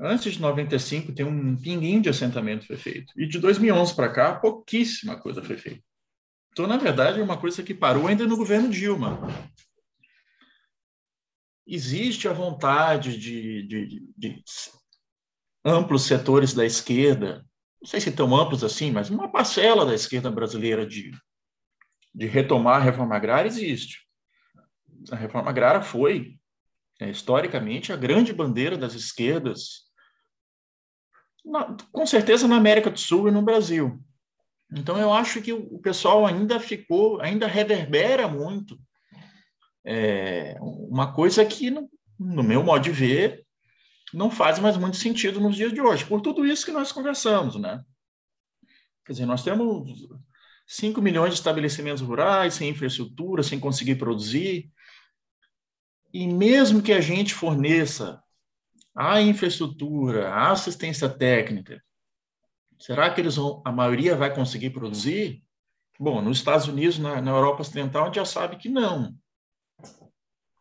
Antes de 95, tem um pinguim de assentamento foi feito. E de 2011 para cá, pouquíssima coisa foi feita. Então, na verdade, é uma coisa que parou ainda no governo Dilma existe a vontade de, de, de, amplos setores da esquerda, não sei se tão amplos assim, mas uma parcela da esquerda brasileira de, de retomar a reforma agrária existe. A reforma agrária foi, é, historicamente, a grande bandeira das esquerdas, na, com certeza na América do Sul e no Brasil. Então, eu acho que o pessoal ainda ficou, ainda reverbera muito é uma coisa que, no, meu modo de ver, não faz mais muito sentido nos dias de hoje, por tudo isso que nós conversamos, né? Quer dizer, nós temos 5 milhões de estabelecimentos rurais sem infraestrutura, sem conseguir produzir, e mesmo que a gente forneça a infraestrutura, a assistência técnica, será que eles vão, a maioria vai conseguir produzir? Bom, nos Estados Unidos, na, na Europa Ocidental, a gente já sabe que não.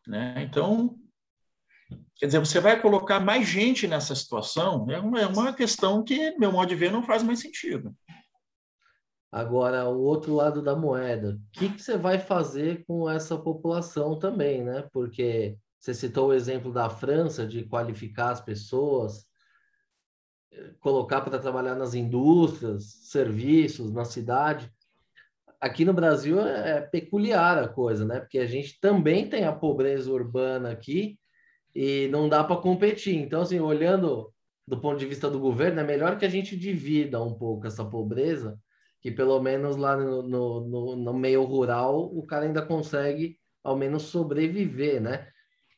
Né? Então, quer dizer, você vai colocar mais gente nessa situação, é uma, é uma questão que, meu modo de ver, não faz mais sentido. Agora, o outro lado da moeda, o que, que você vai fazer com essa população também, né? Porque você citou o exemplo da França de qualificar as pessoas, colocar para trabalhar nas indústrias, serviços, na cidade aqui no Brasil é, peculiar a coisa, né? Porque a gente também tem a pobreza urbana aqui e não dá para competir. Então, assim, olhando do ponto de vista do governo, é melhor que a gente divida um pouco essa pobreza, que pelo menos lá no, no, no, no meio rural o cara ainda consegue ao menos sobreviver, né?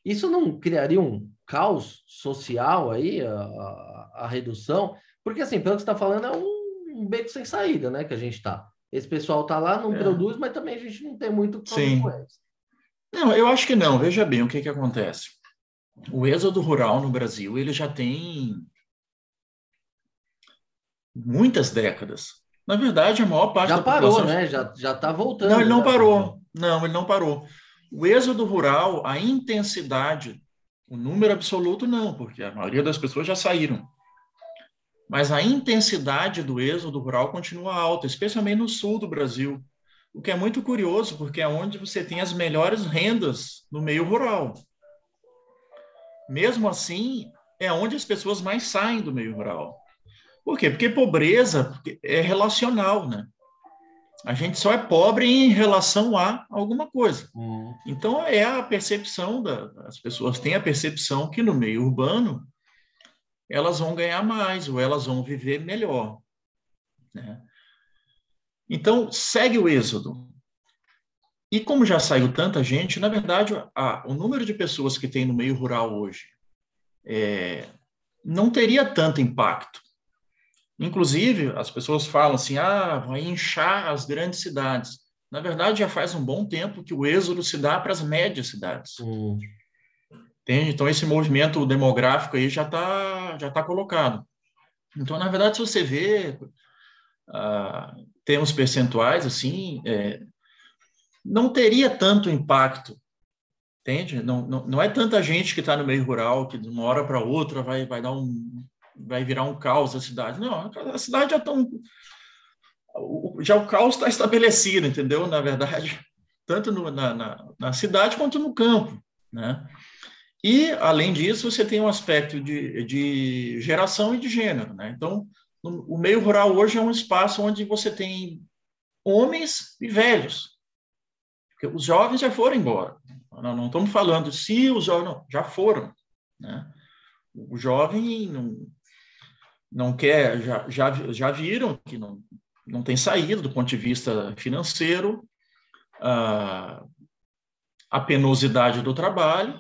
Isso não criaria um caos social aí, a, a, a redução? Porque, assim, pelo que você está falando, é um, um beco sem saída, né, que a gente está. Esse pessoal tá lá, não é. produz, mas também a gente não tem muito Sim. com eles. Não, eu acho que não. Veja bem o que, que acontece. O êxodo rural no Brasil ele já tem muitas décadas. Na verdade, a maior parte já da parou, população... né? Já já está voltando. Não, ele não parou. Não, ele não parou. O êxodo rural, a intensidade, o número absoluto não, porque a maioria das pessoas já saíram mas a intensidade do êxodo rural continua alta, especialmente no sul do Brasil, o que é muito curioso, porque é onde você tem as melhores rendas no meio rural. Mesmo assim, é onde as pessoas mais saem do meio rural. Por quê? Porque pobreza é relacional, né? A gente só é pobre em relação a alguma coisa. Hum. Então, é a percepção das pessoas têm a percepção que no meio urbano elas vão ganhar mais ou elas vão viver melhor. Né? Então, segue o êxodo. E como já saiu tanta gente, na verdade, a, o número de pessoas que tem no meio rural hoje é, não teria tanto impacto. Inclusive, as pessoas falam assim: ah, vai inchar as grandes cidades. na verdade, já faz um bom tempo que o êxodo se dá para as médias cidades. Hum. Entende? Então, esse movimento demográfico aí já está já tá colocado. Então, na verdade, se você vê ah, termos percentuais, assim, é, não teria tanto impacto, entende? Não, não, não é tanta gente que está no meio rural que de uma hora para outra vai, vai dar um vai virar um caos a cidade. Não, a cidade já tão já o caos está estabelecido, entendeu? Na verdade, tanto no, na, na, na, cidade quanto no campo, né? E, além disso, você tem um aspecto de, de geração e de gênero, né? Então, o meio rural hoje é um espaço onde você tem homens e velhos, porque os jovens já foram embora. Nós não estamos falando se os jovens não, já foram, né? O jovem não, não quer, já, já, já viram que não, não tem saída do ponto de vista financeiro, a, a penosidade do trabalho,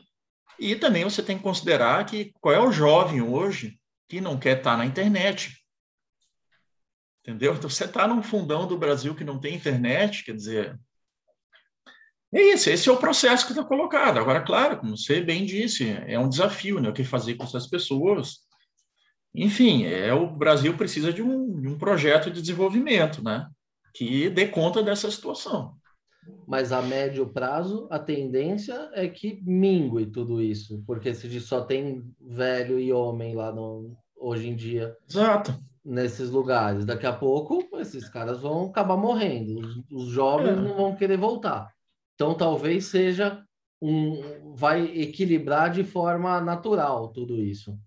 e também você tem que considerar que qual é o jovem hoje que não quer estar na internet. Entendeu? Então, você está num fundão do Brasil que não tem internet, quer dizer. É isso, esse é o processo que está colocado. Agora, claro, como você bem disse, é um desafio, né? O que fazer com essas pessoas enfim, é, o Brasil precisa de um, de um projeto de desenvolvimento, né? Que dê conta dessa situação. Mas a médio prazo, a tendência é que mingue tudo isso, porque se só tem velho e homem lá no, hoje em dia. Exato. Nesses lugares. Daqui a pouco, esses caras vão acabar morrendo. Os, os jovens é. não vão querer voltar. Então, talvez seja um. Vai equilibrar de forma natural tudo isso.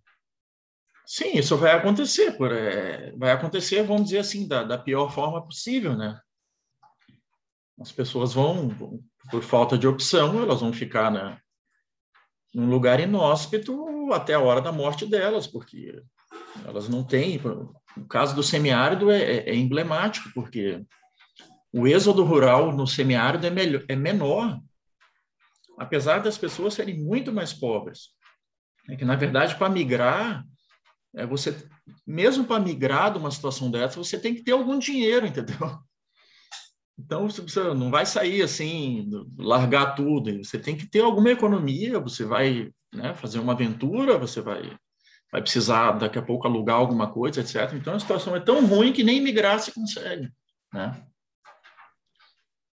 Sim, isso vai acontecer, por, é, vai acontecer, vamos dizer assim, da, da pior forma possível, né? As pessoas vão, por falta de opção, elas vão ficar na, num lugar inóspito até a hora da morte delas, porque elas não têm. O caso do semiárido é, é, é emblemático, porque o êxodo rural no semiárido é, melhor, é menor, apesar das pessoas serem muito mais pobres. É que, na verdade, para migrar, é você, mesmo para migrar de uma situação dessa, você tem que ter algum dinheiro, entendeu? Então, você não vai sair assim, largar tudo. Você tem que ter alguma economia, você vai né, fazer uma aventura, você vai, vai precisar daqui a pouco alugar alguma coisa, etc. Então, a situação é tão ruim que nem migrar se consegue. Né?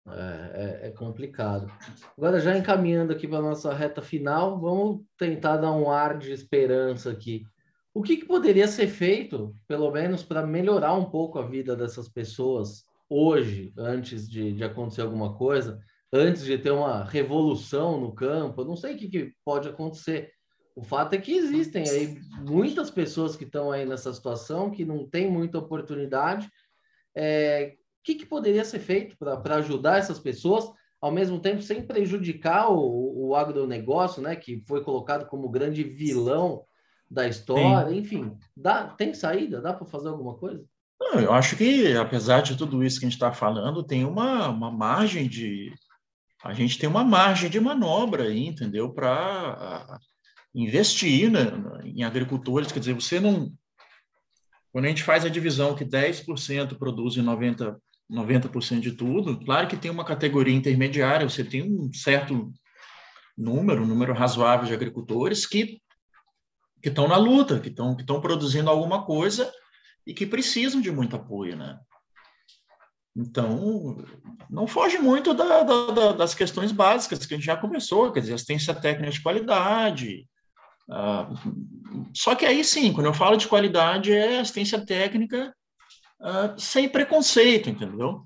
É, é, é, complicado. Agora, já encaminhando aqui para a nossa reta final, vamos tentar dar um ar de esperança aqui. O que, que poderia ser feito, pelo menos, para melhorar um pouco a vida dessas pessoas hoje, antes de, de acontecer alguma coisa, antes de ter uma revolução no campo? Eu não sei o que, que pode acontecer. O fato é que existem aí muitas pessoas que estão aí nessa situação, que não têm muita oportunidade. É, o que, que poderia ser feito para ajudar essas pessoas, ao mesmo tempo sem prejudicar o, o agronegócio, né, que foi colocado como grande vilão da história, Sim. enfim, dá, tem saída? Dá para fazer alguma coisa? Não, eu acho que, apesar de tudo isso que a gente está falando, tem uma, uma margem de. A gente tem uma margem de manobra aí, entendeu? Para investir né, em agricultores. Quer dizer, você não. Quando a gente faz a divisão que 10% produzem 90%, 90 de tudo, claro que tem uma categoria intermediária, você tem um certo número, um número razoável de agricultores que que estão na luta, que estão que estão produzindo alguma coisa e que precisam de muito apoio, né? Então, não foge muito da, da, das questões básicas que a gente já começou, quer dizer, assistência técnica de qualidade. Ah, só que aí sim, quando eu falo de qualidade, é assistência técnica ah, sem preconceito, entendeu?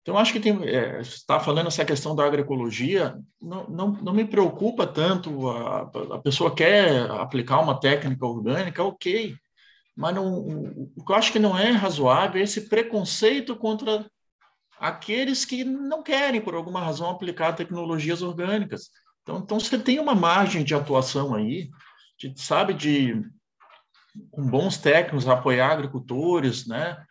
Então, acho que tem, é, está falando essa questão da agroecologia, não, não, não me preocupa tanto, a, a pessoa quer aplicar uma técnica orgânica, ok, mas não, o que eu acho que não é razoável é esse preconceito contra aqueles que não querem, por alguma razão, aplicar tecnologias orgânicas. Então, então você tem uma margem de atuação aí, de, sabe, de com bons técnicos apoiar agricultores, né?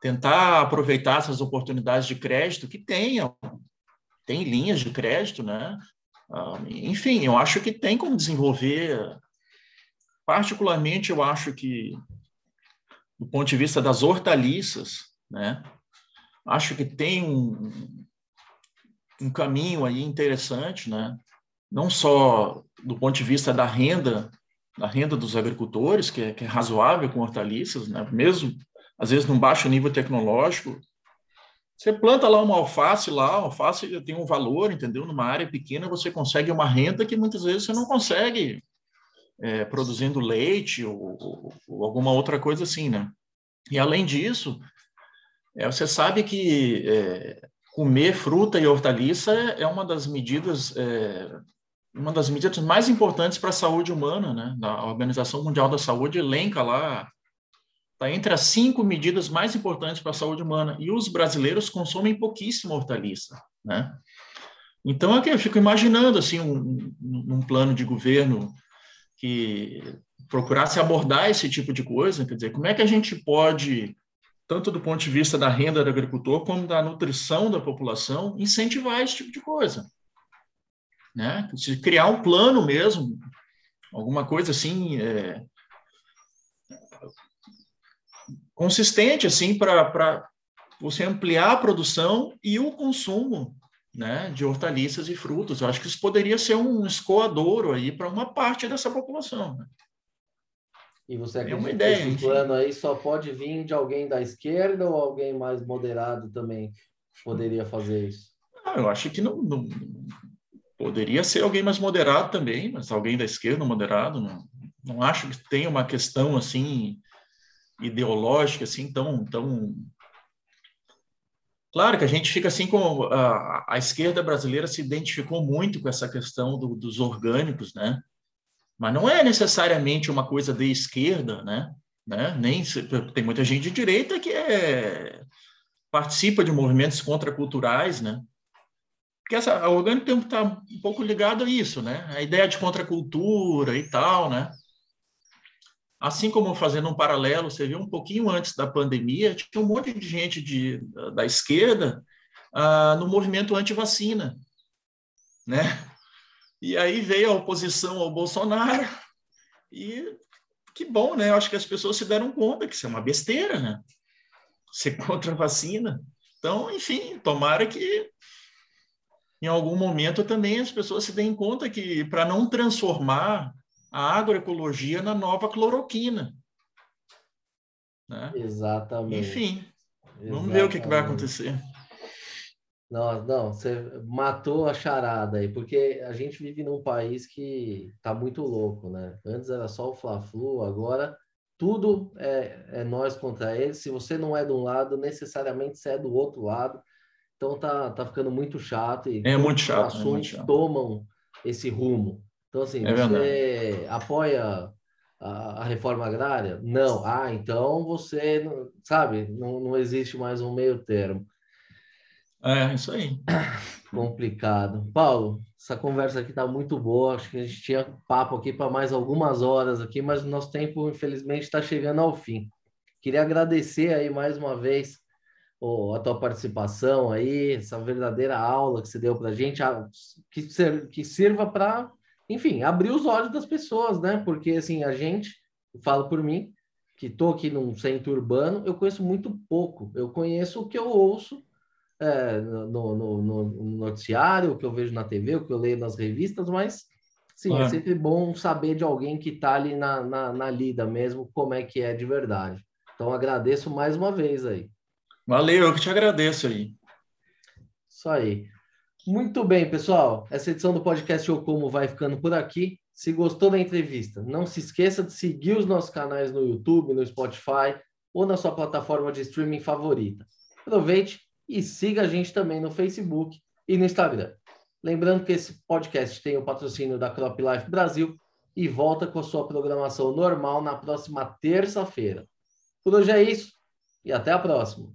tentar aproveitar essas oportunidades de crédito que tenham, tem linhas de crédito, né? Ah, enfim, eu acho que tem como desenvolver. Particularmente, eu acho que, do ponto de vista das hortaliças, né? Acho que tem um, um caminho aí interessante, né? Não só do ponto de vista da renda, da renda dos agricultores, que é, que é razoável com hortaliças, né? Mesmo às vezes num baixo nível tecnológico, você planta lá uma alface lá, a alface tem um valor, entendeu? Numa área pequena você consegue uma renda que muitas vezes você não consegue é, produzindo leite ou, ou, alguma outra coisa assim, né? E além disso, é, você sabe que é, comer fruta e hortaliça é uma das medidas é, uma das medidas mais importantes para a saúde humana, né? A Organização Mundial da Saúde elenca lá Está entre as cinco medidas mais importantes para a saúde humana. E os brasileiros consomem pouquíssima hortaliça, né? Então, aqui eu fico imaginando, assim, um, um plano de governo que procurasse abordar esse tipo de coisa, quer dizer, como é que a gente pode, tanto do ponto de vista da renda do agricultor, como da nutrição da população, incentivar esse tipo de coisa? Né? Se criar um plano mesmo, alguma coisa assim, é, consistente assim para você ampliar a produção e o consumo né, de hortaliças e frutos. Eu acho que isso poderia ser um escoadouro aí para uma parte dessa população. Né? E você acredita é uma ideia, que esse plano aí só pode vir de alguém da esquerda ou alguém mais moderado também poderia fazer isso? Ah, eu acho que não, não, poderia ser alguém mais moderado também, mas alguém da esquerda moderado, não, não acho que tenha uma questão assim ideológica assim tão tão claro que a gente fica assim com a, a esquerda brasileira se identificou muito com essa questão do, dos orgânicos né? Mas não é necessariamente uma coisa de esquerda né? Né? Nem tem muita gente de direita que é participa de movimentos contraculturais né? Porque essa a orgânica está um pouco ligado a isso né? A ideia de contracultura e tal né Assim como fazendo um paralelo, você viu um pouquinho antes da pandemia, tinha um monte de gente de, da esquerda ah, no movimento anti-vacina, né? E aí veio a oposição ao Bolsonaro e que bom, né? Eu acho que as pessoas se deram conta que isso é uma besteira, né? Ser contra a vacina. Então, enfim, tomara que em algum momento também as pessoas se deem conta que para não transformar a agroecologia na nova cloroquina. Né? Exatamente. Enfim, Exatamente. vamos ver o que, que, vai acontecer. Não, não, você matou a charada aí, porque a gente vive num país que tá muito louco, né? Antes era só o Fla-Flu, agora tudo é, é nós contra eles. Se você não é de um lado, necessariamente você é do outro lado. Então tá, tá ficando muito chato e é muito chato, ações é muito chato. tomam esse rumo. Então, assim, é você verdade. apoia a, a, reforma agrária? Não. Ah, então você, sabe, não, não existe mais um meio termo. É, isso aí. Complicado. Paulo, essa conversa aqui está muito boa. Acho que a gente tinha papo aqui para mais algumas horas aqui, mas o nosso tempo, infelizmente, está chegando ao fim. Queria agradecer aí mais uma vez oh, a tua participação aí, essa verdadeira aula que você deu para a gente, que, que sirva para enfim, abrir os olhos das pessoas, né? Porque, assim, a gente, falo por mim, que estou aqui num centro urbano, eu conheço muito pouco. Eu conheço o que eu ouço é, no, no, no, noticiário, o que eu vejo na TV, o que eu leio nas revistas, mas, sim, é, é sempre bom saber de alguém que está ali na, na, na lida mesmo, como é que é de verdade. Então, agradeço mais uma vez aí. Valeu, eu que te agradeço aí. Isso aí. Muito bem, pessoal. Essa edição do podcast Ou Como vai ficando por aqui. Se gostou da entrevista, não se esqueça de seguir os nossos canais no YouTube, no Spotify ou na sua plataforma de streaming favorita. Aproveite e siga a gente também no Facebook e no Instagram. Lembrando que esse podcast tem o patrocínio da Crop Life Brasil e volta com a sua programação normal na próxima terça-feira. Por hoje é isso e até a próxima.